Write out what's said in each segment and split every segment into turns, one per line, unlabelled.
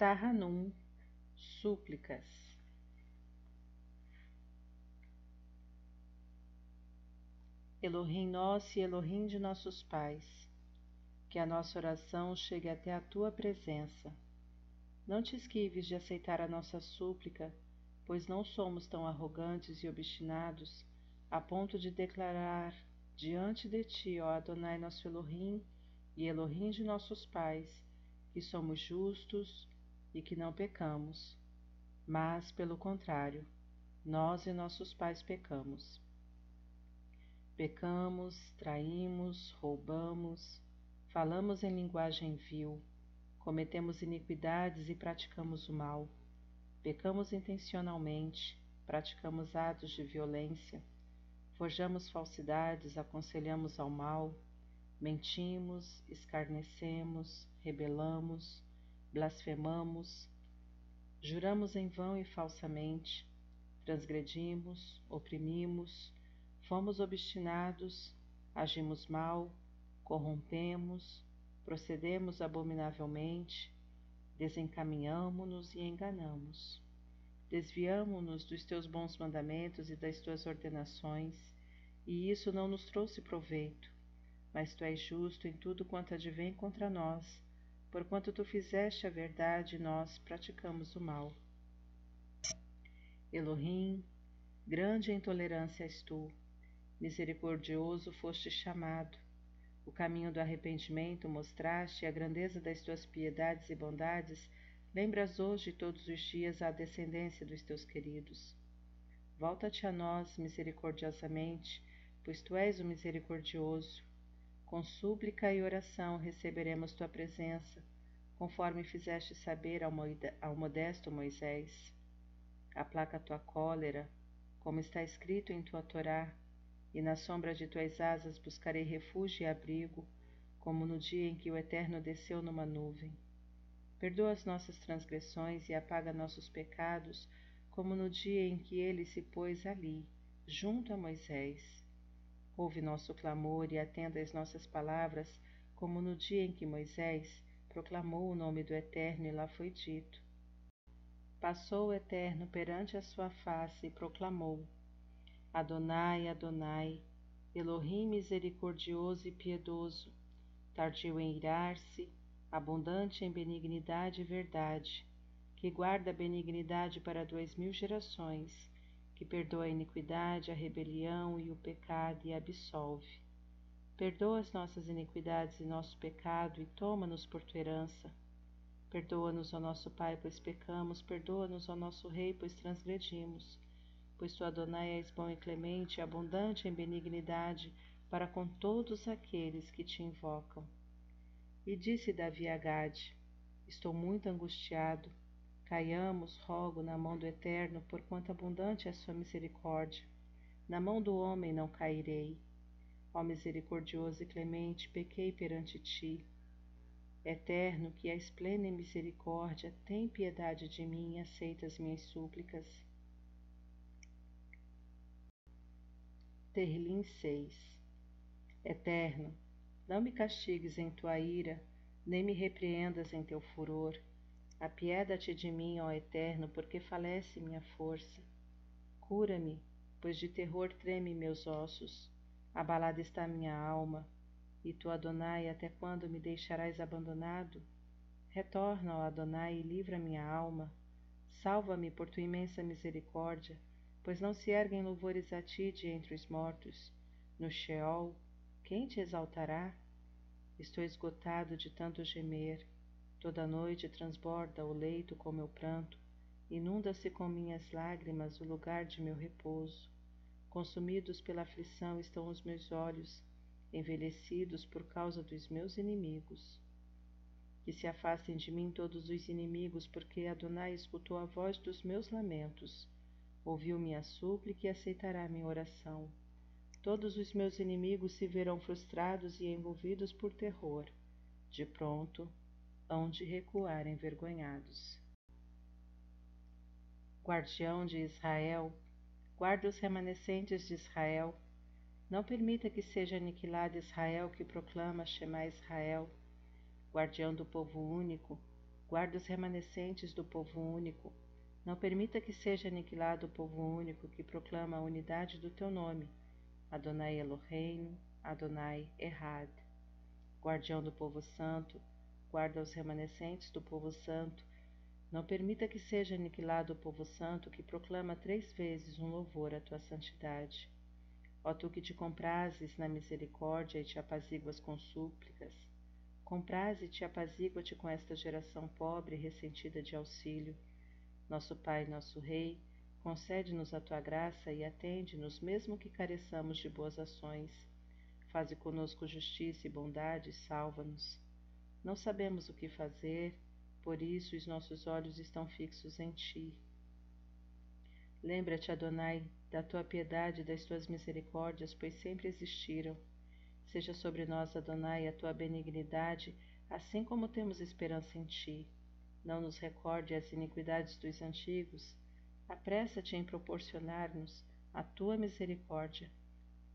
Tahanum, súplicas. Elohim nosso e Elohim de nossos pais, que a nossa oração chegue até a tua presença. Não te esquives de aceitar a nossa súplica, pois não somos tão arrogantes e obstinados a ponto de declarar diante de ti, ó Adonai nosso Elohim e Elohim de nossos pais, que somos justos e que não pecamos. Mas, pelo contrário, nós e nossos pais pecamos. Pecamos, traímos, roubamos, falamos em linguagem vil, cometemos iniquidades e praticamos o mal. Pecamos intencionalmente, praticamos atos de violência, forjamos falsidades, aconselhamos ao mal, mentimos, escarnecemos, rebelamos, blasfemamos, juramos em vão e falsamente, transgredimos, oprimimos, fomos obstinados, agimos mal, corrompemos, procedemos abominavelmente, desencaminhamo-nos e enganamos. Desviamo-nos dos teus bons mandamentos e das tuas ordenações, e isso não nos trouxe proveito. Mas tu és justo em tudo quanto advém contra nós, porquanto tu fizeste a verdade e nós praticamos o mal. Elohim, grande em tolerância és tu, misericordioso foste chamado. O caminho do arrependimento mostraste e a grandeza das tuas piedades e bondades lembras hoje todos os dias a descendência dos teus queridos. Volta-te a nós misericordiosamente, pois tu és o misericordioso. Com súplica e oração receberemos tua presença, conforme fizeste saber ao, modesto Moisés. Aplaca tua cólera, como está escrito em tua Torá, e na sombra de tuas asas buscarei refúgio e abrigo, como no dia em que o Eterno desceu numa nuvem. Perdoa as nossas transgressões e apaga nossos pecados, como no dia em que ele se pôs ali, junto a Moisés Ouve nosso clamor e atenda às nossas palavras, como no dia em que Moisés proclamou o nome do Eterno e lá foi dito. Passou o Eterno perante a sua face e proclamou: Adonai, Adonai, Elohim misericordioso e piedoso, tardio em irar-se, abundante em benignidade e verdade, que guarda benignidade para duas mil gerações que perdoa a iniquidade, a rebelião e o pecado e absolve. Perdoa as nossas iniquidades e nosso pecado e toma-nos por tua herança. Perdoa-nos, ó nosso Pai, pois pecamos, perdoa-nos, ó nosso Rei, pois transgredimos. Pois tu, Adonai, és bom e clemente, abundante em benignidade para com todos aqueles que te invocam. E disse Davi a Gade: Estou muito angustiado, Caiamos, rogo, na mão do Eterno, porquanto abundante é a sua misericórdia. Na mão do homem não cairei. Ó misericordioso e clemente, pequei perante ti. Eterno, que és plena em misericórdia, tem piedade de mim e aceita as minhas súplicas. Terlim 6 Eterno, não me castigues em tua ira, nem me repreendas em teu furor Apieda-te de mim, ó Eterno, porque falece minha força. Cura-me, pois de terror treme meus ossos. Abalada está minha alma. E tu, Adonai, até quando me deixarás abandonado? Retorna, ó Adonai, e livra minha alma. Salva-me por tua imensa misericórdia, pois não se erguem louvores a ti de entre os mortos. No Sheol, quem te exaltará? Estou esgotado de tanto gemer. Toda noite transborda o leito com meu pranto, inunda-se com minhas lágrimas o lugar de meu repouso. Consumidos pela aflição estão os meus olhos, envelhecidos por causa dos meus inimigos. Que se afastem de mim todos os inimigos, porque Adonai escutou a voz dos meus lamentos, ouviu minha súplica e aceitará minha oração. Todos os meus inimigos se verão frustrados e envolvidos por terror. De pronto, hão de recuar envergonhados. Guardião de Israel, guarda os remanescentes de Israel. Não permita que seja aniquilado Israel que proclama Shema Israel. Guardião do povo único, Guarda os remanescentes do povo único. Não permita que seja aniquilado o povo único que proclama a unidade do teu nome. Adonai Eloheinu, Adonai Errad. Guardião do povo santo, guarda os remanescentes do povo santo. Não permita que seja aniquilado o povo santo que proclama três vezes um louvor à tua santidade. Ó tu que te comprases na misericórdia e te apaziguas com súplicas, compraze-te e apazigua-te com esta geração pobre e ressentida de auxílio. Nosso Pai, nosso Rei, concede-nos a tua graça e atende-nos, mesmo que careçamos de boas ações. Faze conosco justiça e bondade, salva-nos. Não sabemos o que fazer, por isso os nossos olhos estão fixos em ti. Lembra-te, Adonai, da tua piedade e das tuas misericórdias, pois sempre existiram. Seja sobre nós, Adonai, a tua benignidade, assim como temos esperança em ti. Não nos recorde as iniquidades dos antigos. Apressa-te em proporcionar-nos a tua misericórdia,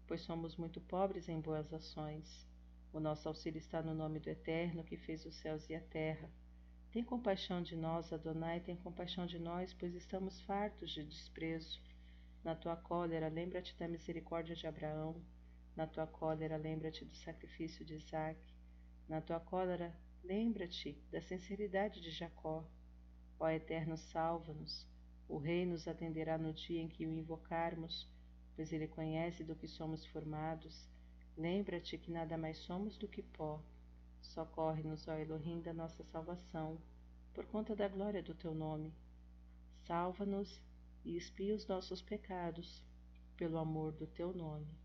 pois somos muito pobres em boas ações. O nosso auxílio está no nome do Eterno, que fez os céus e a terra. Tem compaixão de nós, Adonai, tem compaixão de nós, pois estamos fartos de desprezo. Na tua cólera, lembra-te da misericórdia de Abraão. Na tua cólera, lembra-te do sacrifício de Isaac. Na tua cólera, lembra-te da sinceridade de Jacó. Ó Eterno, salva-nos. O Rei nos atenderá no dia em que o invocarmos, pois ele conhece do que somos formados. Lembra-te que nada mais somos do que pó. Socorre-nos, ó Elohim, da nossa salvação, por conta da glória do teu nome. Salva-nos e expia os nossos pecados, pelo amor do teu nome.